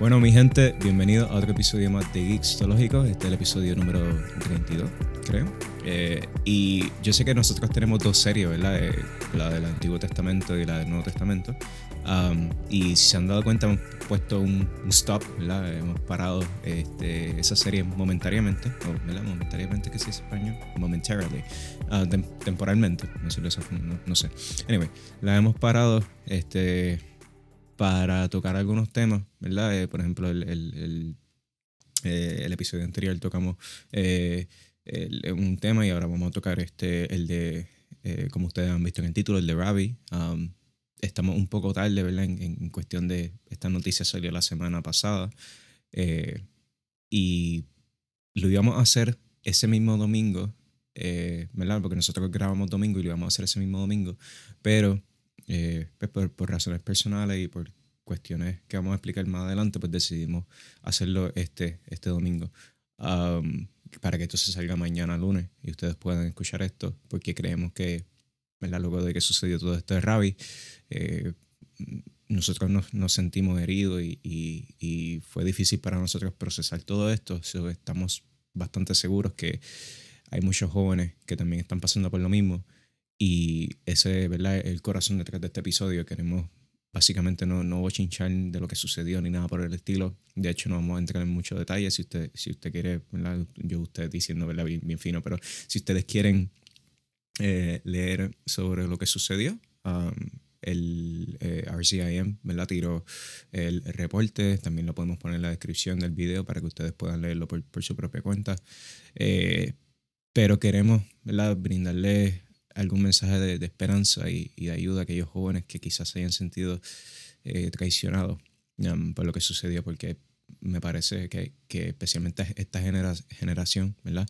Bueno, mi gente, bienvenido a otro episodio más de Geeks Zoológicos. Este es el episodio número 32, creo. Eh, y yo sé que nosotros tenemos dos series, ¿verdad? Eh, la del Antiguo Testamento y la del Nuevo Testamento. Um, y si se han dado cuenta, hemos puesto un, stop, ¿verdad? Hemos parado este, esa serie momentáneamente, ¿verdad? Momentáneamente, ¿qué se dice español? Momentarily, uh, temporalmente, no sé, no, no sé. Anyway, la hemos parado, este para tocar algunos temas, ¿verdad? Eh, por ejemplo, el, el, eh, el, episodio anterior tocamos eh, un tema y ahora vamos a tocar este, el de, como ustedes han visto en el título, el de Ravi. Um, estamos un poco tarde, ¿verdad? En, cuestión de esta noticia salió la semana pasada y lo íbamos a hacer ese mismo domingo, ¿verdad? Porque nosotros grabamos domingo y lo íbamos a hacer ese mismo domingo, pero eh, pues por, razones personales y por cuestiones que vamos a explicar más adelante, pues decidimos hacerlo este, este domingo. para que esto se salga mañana lunes y ustedes puedan escuchar esto, porque creemos que, ¿verdad? luego de que sucedió todo esto de Ravi, eh, nosotros nos, sentimos heridos y, y, fue difícil para nosotros procesar todo esto. estamos bastante seguros que hay muchos jóvenes que también están pasando por lo mismo y ese es el corazón detrás de este episodio. Queremos básicamente no, no chinchar de lo que sucedió ni nada por el estilo. De hecho, no vamos a entrar en muchos detalles. Si usted, si usted quiere, yo usted diciendo ¿verdad? Bien, fino, pero si ustedes quieren eh, leer sobre lo que sucedió, um, el eh, RCIM ¿verdad? tiró el, reporte. También lo podemos poner en la descripción del video para que ustedes puedan leerlo por, por su propia cuenta. Eh, pero queremos ¿verdad? brindarle algún mensaje de, esperanza y, de ayuda a aquellos jóvenes que quizás se hayan sentido eh, traicionados um, por lo que sucedió, porque me parece que, que especialmente esta generación, ¿verdad?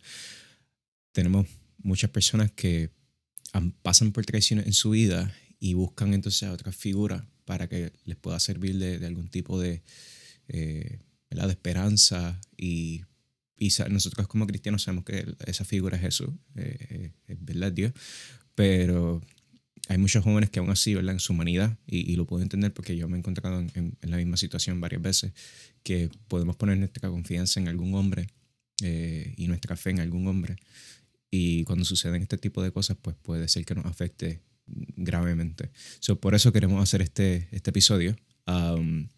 Tenemos muchas personas que pasan por traiciones en su vida y buscan entonces a otras figuras para que les pueda servir de, algún tipo de, eh, ¿verdad? de esperanza y y nosotros como cristianos sabemos que esa figura es Jesús, eh, eh, es verdad Dios, pero hay muchos jóvenes que aún así, ¿verdad? En su humanidad, y, lo puedo entender porque yo me he encontrado en, la misma situación varias veces, que podemos poner nuestra confianza en algún hombre eh, y nuestra fe en algún hombre. Y cuando suceden este tipo de cosas, pues puede ser que nos afecte gravemente. So, por eso queremos hacer este, este episodio. Um,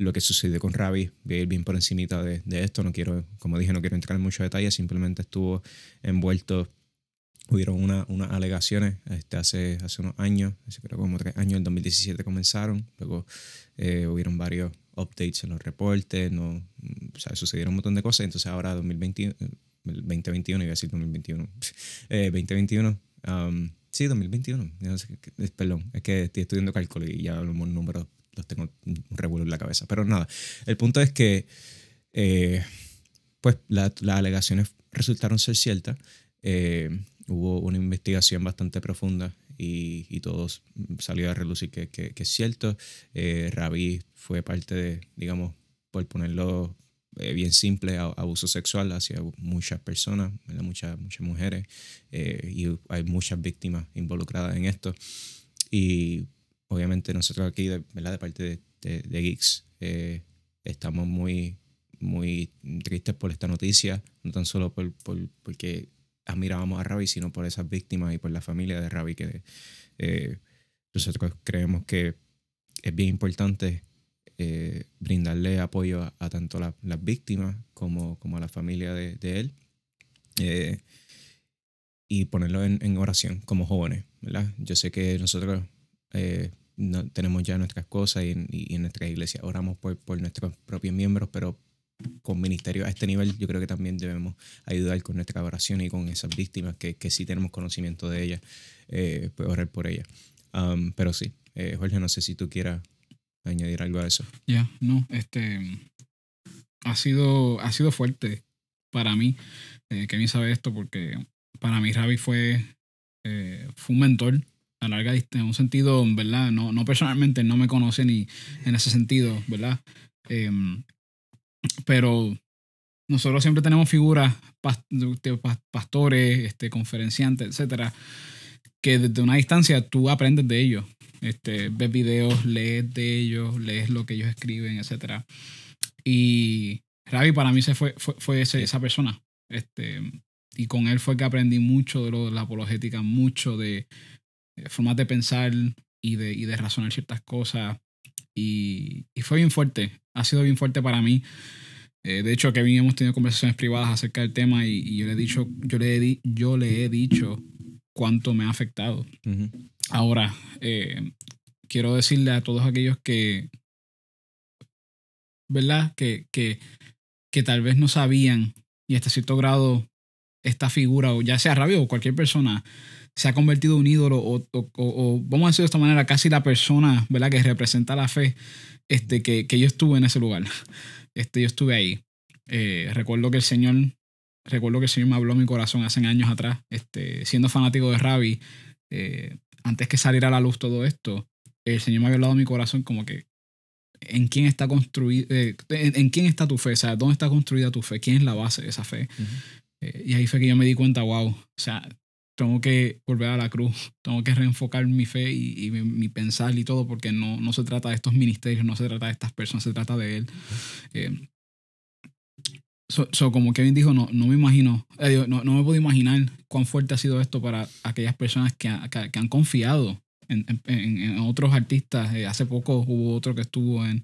lo que sucedió con Ravi, voy a ir bien por encimita de, de, esto, no quiero, como dije, no quiero entrar en muchos detalles, simplemente estuvo envuelto, hubieron unas una alegaciones este, hace, hace unos años, creo como tres años, en 2017 comenzaron, luego eh, hubieron varios updates en los reportes, no, o sea, sucedieron un montón de cosas, entonces ahora 2021, 2021 iba a decir 2021, eh, 2021, um, sí, 2021, perdón, es que estoy estudiando cálculo y ya hablamos números los tengo un revuelo en la cabeza. Pero nada, el punto es que eh, pues las alegaciones resultaron ser ciertas. Eh, hubo una investigación bastante profunda y, y todo salió a relucir que, que, es cierto. Eh, Ravi fue parte de, digamos, por ponerlo eh, bien simple, abuso sexual hacia muchas personas, muchas, muchas mujeres, y hay muchas víctimas involucradas en esto. Y obviamente nosotros aquí, de, ¿verdad? de parte de, de, Geeks, eh, estamos muy, muy tristes por esta noticia, no tan solo por, por, porque admirábamos a Ravi, sino por esas víctimas y por la familia de Ravi, que eh, nosotros creemos que es bien importante eh, brindarle apoyo a, tanto las víctimas como, como a la familia de, de él. y ponerlo en, en, oración como jóvenes, ¿verdad? Yo sé que nosotros no, tenemos ya nuestras cosas y, en nuestra iglesia oramos por, nuestros propios miembros, pero con ministerio a este nivel yo creo que también debemos ayudar con nuestra oración y con esas víctimas que, que sí tenemos conocimiento de ellas, eh, pues orar por ellas. Um, pero sí, eh, Jorge, no sé si tú quieras añadir algo a eso. Ya, no, este ha sido, ha sido fuerte para mí, eh, que mí sabe esto, porque para mí Ravi fue, eh, fue un mentor a larga distancia, en un sentido, ¿verdad? No, no personalmente, no me conoce ni en ese sentido, ¿verdad? Em, pero nosotros siempre tenemos figuras, pastores, este, conferenciantes, etcétera, que desde una distancia tú aprendes de ellos. Este, ves videos, lees de ellos, lees lo que ellos escriben, etcétera. Y Ravi para mí se fue, fue, fue ese- esa persona. Este, y con él fue que aprendí mucho de, lo, de la apologética, mucho de eh, formas de pensar y de, y de razonar ciertas cosas. Y, y fue bien fuerte, ha sido bien fuerte para mí. Eh, de hecho, Kevin hemos tenido conversaciones privadas acerca del tema y, y yo le he dicho, yo le he, di- yo le he dicho cuánto me ha afectado. Ahora, eh, quiero decirle a todos aquellos que, ¿verdad? Que, que, que tal vez no sabían y hasta cierto grado esta figura, o ya sea Rabio o cualquier persona, se ha convertido en un ídolo o, o- o- o, vamos a decirlo de esta manera, casi la persona, ¿verdad? Que representa la fe, este, que, que yo estuve en ese lugar. Este, yo estuve ahí. Eh, recuerdo que el Señor, recuerdo que el Señor me habló mi corazón hace años atrás, este, siendo fanático de Ravi, eh, antes que saliera a la luz todo esto, el Señor me había hablado mi corazón como que en quién está construido, en, en quién está tu fe, o sea, dónde está construida tu fe, quién es la base de esa fe. Ujú. Eh, y ahí fue que yo me di cuenta, wow, o sea, tengo que volver a la cruz, tengo que reenfocar mi fe y, y mi, mi pensar y todo, porque no, no se trata de estos ministerios, no se trata de estas personas, se trata de Él. Eh, so, so, como Kevin dijo, no, no me imagino, eh, no, no me puedo imaginar cuán fuerte ha sido esto para aquellas personas que, ha- que, que han confiado en, en- en- otros artistas. Eh, hace poco hubo otro que estuvo en,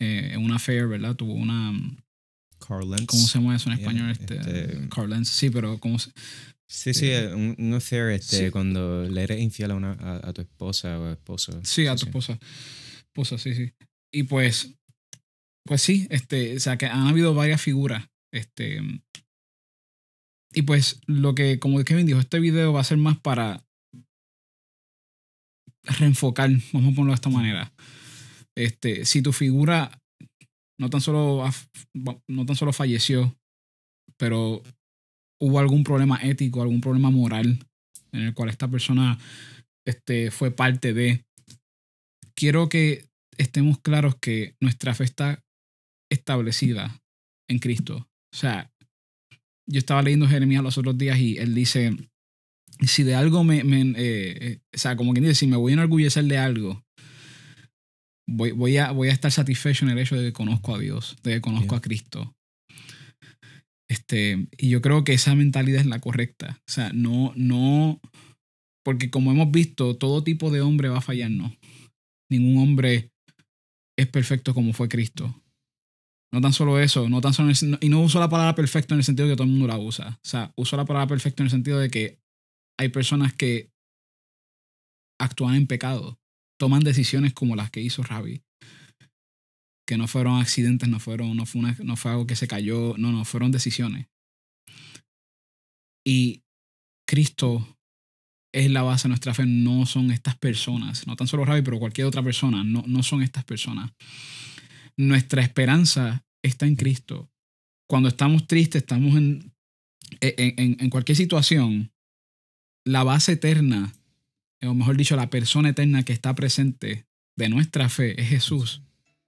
eh, en una fair, ¿verdad? Tuvo una, Carl Lentz. ¿cómo se llama eso en Yeah, español? Este, este- Carl Lentz, sí, pero ¿cómo se, Sí, sí, un, un affair este, Sí. cuando le eres infiel a, una, a, a tu esposa o esposo. Sí, a tu esposa. Esposa, sí, sí. Y pues, pues sí, este, o sea, que han habido varias figuras. Este. Y pues, lo que, como Kevin dijo, este video va a ser más para reenfocar, vamos a ponerlo de esta manera. Este, si tu figura no tan solo, no tan solo falleció, pero hubo algún problema ético, algún problema moral en el cual esta persona este, fue parte de. Quiero que estemos claros que nuestra fe está establecida en Cristo. O sea, yo estaba leyendo Jeremías los otros días y él dice, si de algo me, me, eh, eh, o sea, como quien dice, si me voy a enorgullecer de algo, voy, voy, a, voy a estar satisfecho en el hecho de que conozco a Dios, de que conozco Yeah. a Cristo. Este, y yo creo que esa mentalidad es la correcta. O sea, no, no, porque como hemos visto, todo tipo de hombre va a fallarnos. Ningún hombre es perfecto como fue Cristo. No tan solo eso, no tan solo el- y no uso la palabra perfecto en el sentido de que todo el mundo la usa. O sea, uso la palabra perfecto en el sentido de que hay personas que actúan en pecado, toman decisiones como las que hizo Ravi, que no fueron accidentes, no fueron, no fue, una- no fue algo que se cayó, no, no, fueron decisiones. Y Cristo es la base de nuestra fe, no son estas personas, no tan solo Ravi, pero cualquier otra persona, no, no son estas personas. Nuestra esperanza está en Cristo. Cuando estamos tristes, estamos en, en- en cualquier situación, la base eterna, o mejor dicho, la persona eterna que está presente de nuestra fe es Jesús,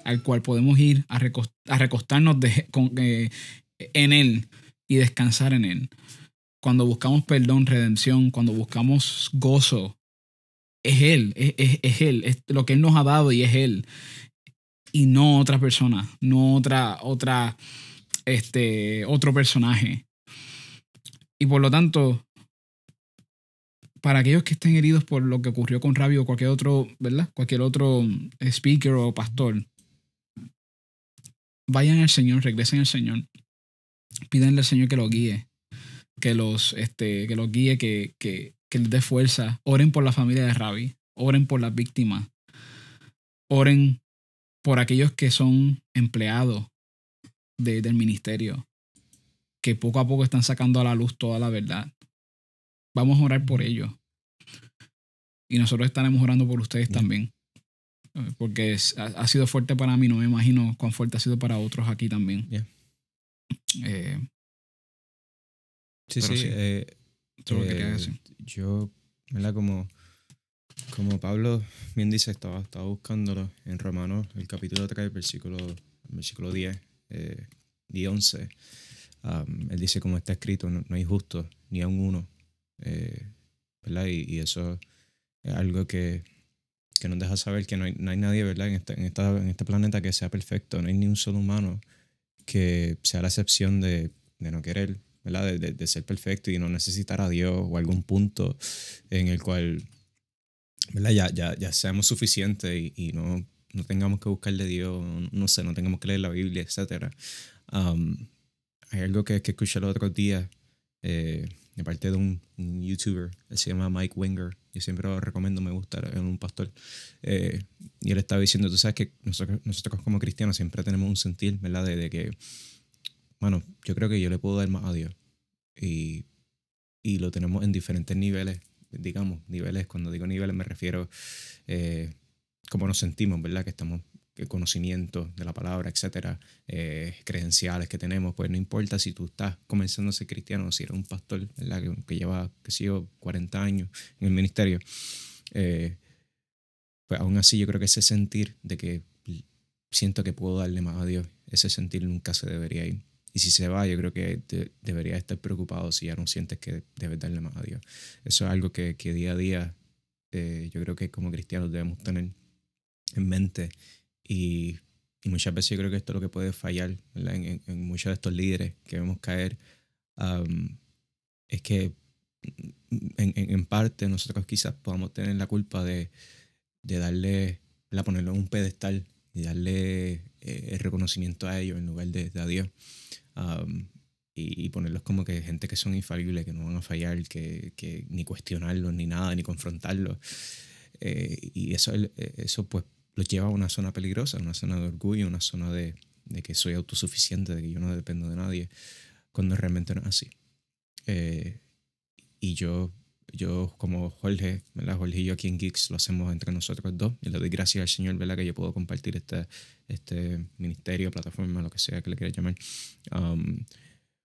al cual podemos ir a, recos- a recostarnos de- con- eh, en Él y descansar en Él. Cuando buscamos perdón, redención, cuando buscamos gozo, es Él, es, es- es Él, es lo que Él nos ha dado y es Él. Y no otra persona, no otra, otra, este, otro personaje. Y por lo tanto, para aquellos que estén heridos por lo que ocurrió con Rabio o cualquier otro, ¿verdad? Cualquier otro mm, speaker o pastor, vayan al Señor, regresen al Señor. Pídanle al Señor que los guíe, que los, este, que los guíe, que, que, que les dé fuerza. Oren por la familia de Rabi, oren por las víctimas, oren por aquellos que son empleados de- del ministerio, que poco a poco están sacando a la luz toda la verdad. Vamos a orar por ellos. Y nosotros estaremos orando por ustedes también. Eh, Porque es- ha, ha sido fuerte para mí, no me imagino cuán fuerte ha sido para otros aquí también. Yeah. Eh, Sí, sí. sí. eh, lo que eh, decir. yo, ¿verdad? Como, como Pablo bien dice, estaba, estaba buscándolo en Romanos, el capítulo 3, versículo, versículo 10 eh, y 11. um, él dice, como está escrito, no, no hay justo, ni a un uno. eh, ¿verdad? Y, y eso es algo que, que nos deja saber que no hay, no hay nadie, ¿verdad? En, esta- en, esta, en este planeta que sea perfecto, no hay ni un solo humano que sea la excepción de, de no querer, ¿verdad? De, de, ser perfecto y no necesitar a Dios o algún punto en el cual, ¿verdad? Ya, ya, ya seamos suficientes y, y no, no tengamos que buscarle a Dios, no sé, no tengamos que leer la Biblia, etc. hay algo que, que escuché el otro día eh, de parte de un, youtuber, él se llama Mike Winger, yo siempre lo recomiendo, me gusta, es un pastor, eh, y él estaba diciendo, tú sabes que nosotros, nosotros como cristianos siempre tenemos un sentir, ¿verdad? De, que, bueno, yo creo que yo le puedo dar más a Dios, y, y lo tenemos en diferentes niveles, digamos, niveles, cuando digo niveles me refiero... Eh, cómo nos sentimos, ¿verdad? Que estamos conocimiento de la palabra, etcétera, eh, credenciales que tenemos, pues no importa si tú estás comenzando a ser cristiano, si eres un pastor, ¿verdad? Que, lleva, qué sé yo, 40 años en el ministerio, eh, pues aún así yo creo que ese sentir de que siento que puedo darle más a Dios, ese sentir nunca se debería ir. Y si se va, yo creo que debería estar preocupado si ya no sientes que debes darle más a Dios. Eso es algo que, que día a día eh, yo creo que como cristianos debemos tener en mente y, y, muchas veces yo creo que esto es lo que puede fallar en, en, muchos de estos líderes que vemos caer. es que en, en, parte nosotros quizás podamos tener la culpa de, de darle, la ponerlo en un pedestal y darle eh, el reconocimiento a ellos en lugar de, de a Dios. y, ponerlos como que gente que son infalibles, que no van a fallar, que, que ni cuestionarlos, ni nada, ni confrontarlos. Eh, y eso, eso pues los lleva a una zona peligrosa, una zona de orgullo, una zona de, de, que soy autosuficiente, de que yo no dependo de nadie, cuando realmente no es así. Eh, y yo, yo como Jorge, ¿verdad? Jorge y yo aquí en Geeks lo hacemos entre nosotros dos y le doy gracias al Señor, ¿verdad? Que yo puedo compartir este, este ministerio, plataforma, lo que sea que le quiera llamar. Um,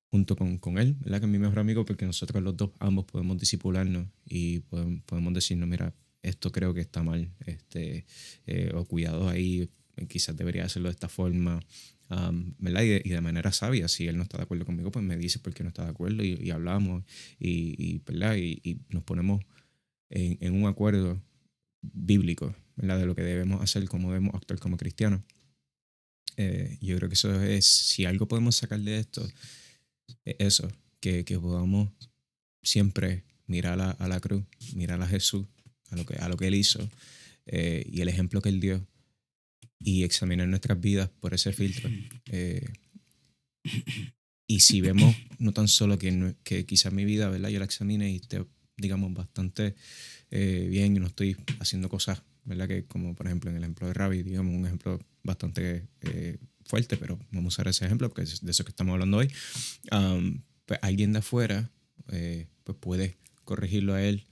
junto con, con, él, ¿verdad? que es mi mejor amigo, porque nosotros los dos, ambos podemos disipularnos y podemos, podemos decirnos, mira, esto creo que está mal, este, eh, o cuidado ahí, quizás debería hacerlo de esta forma, ¿verdad? Y de, y de, manera sabia, si él no está de acuerdo conmigo, pues me dice por qué no está de acuerdo y, y hablamos y, y, ¿verdad? y, nos ponemos en, en, un acuerdo bíblico, ¿verdad? De lo que debemos hacer, cómo debemos actuar como cristianos. Eh, yo creo que eso es, si algo podemos sacar de esto, es eso, que, que podamos siempre mirar a, a la cruz, mirar a Jesús a lo que, a lo que Él hizo eh, y el ejemplo que Él dio y examinar nuestras vidas por ese filtro. Eh, y si vemos no tan solo que, que quizás mi vida, ¿verdad? Yo la examine y esté, digamos, bastante eh, bien y no estoy haciendo cosas, ¿verdad? Que como por ejemplo en el ejemplo de Ravi, digamos, un ejemplo bastante fuerte, pero vamos a usar ese ejemplo porque es de eso que estamos hablando hoy. Um, pues alguien de afuera pues puede corregirlo a él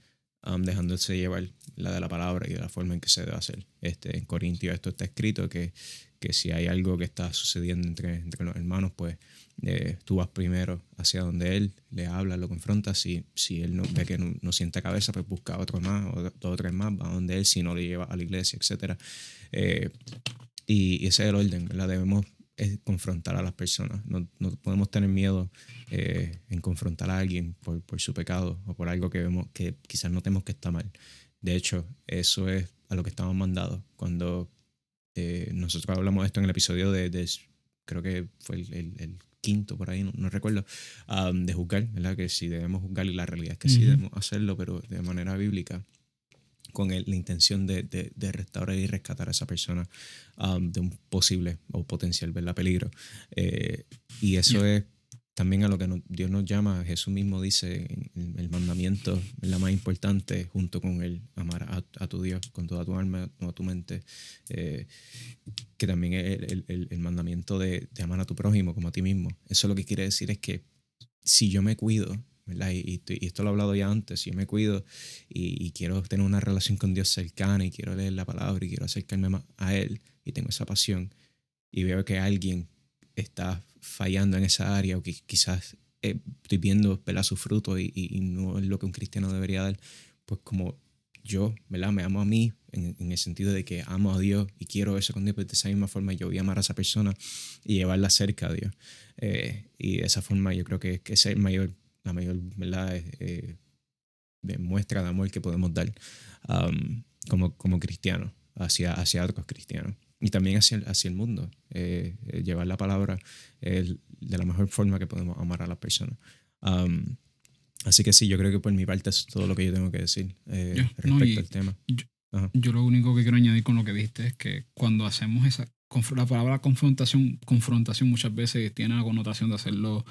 dejándose llevar la de la palabra y de la forma en que se debe hacer. Este, en Corintios esto está escrito que, que si hay algo que está sucediendo entre, los hermanos, pues eh, tú vas primero hacia donde él, le hablas, lo confrontas. Si, si él no ve que no, no siente cabeza, pues busca otro más o dos o tres más, va donde él, si no le lleva a la iglesia, etc. Eh, y, y, ese es el orden, ¿verdad? Debemos es confrontar a las personas. No, no podemos tener miedo eh, en confrontar a alguien por, por, su pecado o por algo que vemos que quizás notemos que está mal. De hecho, eso es a lo que estamos mandados. Cuando eh, nosotros hablamos de esto en el episodio de, de creo que fue el, el, quinto por ahí, no, recuerdo, um, de juzgar, ¿verdad? Que si debemos juzgar y la realidad es que sí debemos hacerlo, pero de manera bíblica con la intención de, de, de, restaurar y rescatar a esa persona um, de un posible o potencial ¿verdad? peligro. Eh, y eso es también a lo que Dios nos llama. Jesús mismo dice en el mandamiento, la más importante, junto con el amar a, tu Dios con toda tu alma, toda tu mente, eh, que también es el, el, el mandamiento de, de amar a tu prójimo como a ti mismo. Eso lo que quiere decir es que si yo me cuido, y, esto lo he hablado ya antes, yo me cuido y, quiero tener una relación con Dios cercana y quiero leer la palabra y quiero acercarme más a Él y tengo esa pasión y veo que alguien está fallando en esa área o que quizás eh, estoy viendo su fruto y, y, no es lo que un cristiano debería dar, pues como yo, ¿verdad? Me amo a mí en, en, el sentido de que amo a Dios y quiero eso con Dios, pues de esa misma forma yo voy a amar a esa persona y llevarla cerca a Dios. Eh, y de esa forma yo creo que, que es el mayor la mayor ¿verdad? Eh, de muestra de amor que podemos dar um, como, como cristianos hacia, hacia otros cristianos. y también hacia, hacia el mundo. Eh, eh, llevar la palabra de la mejor forma que podemos amar a las personas. Um, así que sí, yo creo que por mi parte es todo lo que yo tengo que decir respecto al tema. Yo, lo único que quiero añadir con lo que dijiste es que cuando hacemos esa la palabra confrontación, confrontación muchas veces tiene la connotación de hacerlo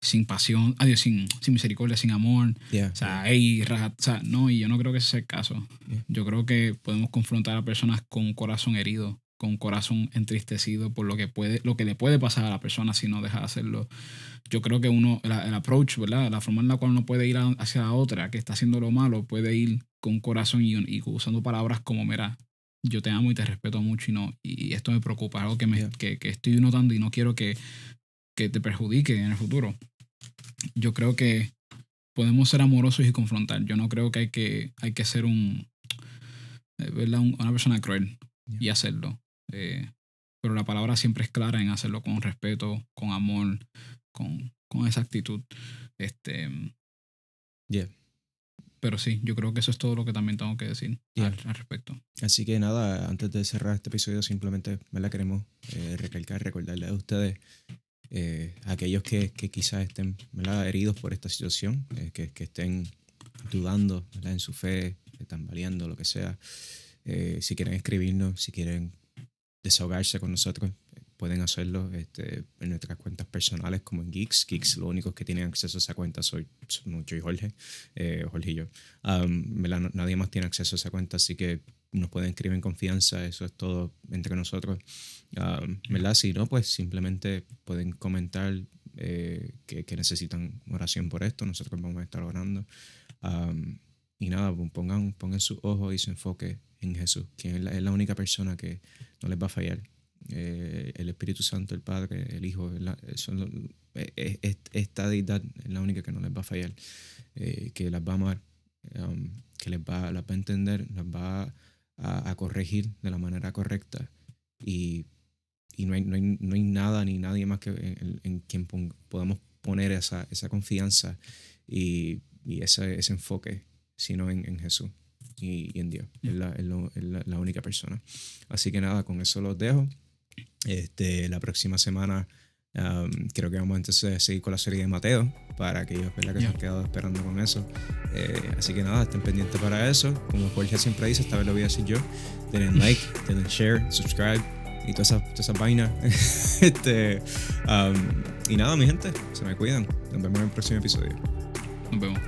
sin pasión, adiós, sin, sin misericordia, sin amor. o sea, hey, o sea, no, y yo no creo que ese sea el caso. Yo creo que podemos confrontar a personas con un corazón herido, con un corazón entristecido por lo que puede, lo que le puede pasar a la persona si no deja de hacerlo. Yo creo que uno, el, approach, ¿verdad? La forma en la cual uno puede ir hacia la otra que está haciendo lo malo, puede ir con un corazón y, y usando palabras como, mira, yo te amo y te respeto mucho y, no, y esto me preocupa, algo que, me, que, que, estoy notando y no quiero que, que te perjudique en el futuro. Yo creo que podemos ser amorosos y confrontar. Yo no creo que hay que, hay que ser un, eh, ¿verdad? una persona cruel y hacerlo. Eh, pero la palabra siempre es clara en hacerlo con respeto, con amor, con, con esa actitud. Este, yeah. Pero sí, yo creo que eso es todo lo que también tengo que decir al, respecto. Así que nada, antes de cerrar este episodio, simplemente me la queremos eh, recalcar, recordarle a ustedes, eh, aquellos que, que, quizás estén heridos por esta situación, eh, que, que, estén dudando en su fe, están valiendo, lo que sea. Eh, si quieren escribirnos, si quieren desahogarse con nosotros, pueden hacerlo este, en nuestras cuentas personales como en Geeks. Geeks, los únicos que tienen acceso a esa cuenta soy, yo y Jorge, eh, Jorge y yo. nadie más tiene acceso a esa cuenta, así que nos pueden escribir en confianza, eso es todo entre nosotros. ¿verdad? Si no, pues simplemente pueden comentar eh, que, que, necesitan oración por esto, nosotros vamos a estar orando. y nada, pongan, pongan su ojo y su enfoque en Jesús, quien es la, es la única persona que no les va a fallar. Eh, el Espíritu Santo, el Padre, el Hijo, eh, esta deidad es la única que no les va a fallar, eh, que las va a amar, um, que les va, las va a entender, las va a, corregir de la manera correcta y, y no, hay, no, hay, no, hay, nada ni nadie más que en, quien podamos poner esa, esa confianza y, y ese, ese, enfoque, sino en, en Jesús. Y, en Dios. Es, la, es, la, la, única persona. Así que nada, con eso los dejo. Este, la próxima semana um, creo que vamos entonces a seguir con la serie de Mateo para aquellos que se han quedado esperando con eso. Eh, así que nada, estén pendientes para eso. Como Jorge siempre dice, esta vez lo voy a decir yo. Denle like, denle share, subscribe y toda esa, toda esa vaina. este, um, y nada, mi gente, se me cuidan. Nos vemos en el próximo episodio. Nos vemos.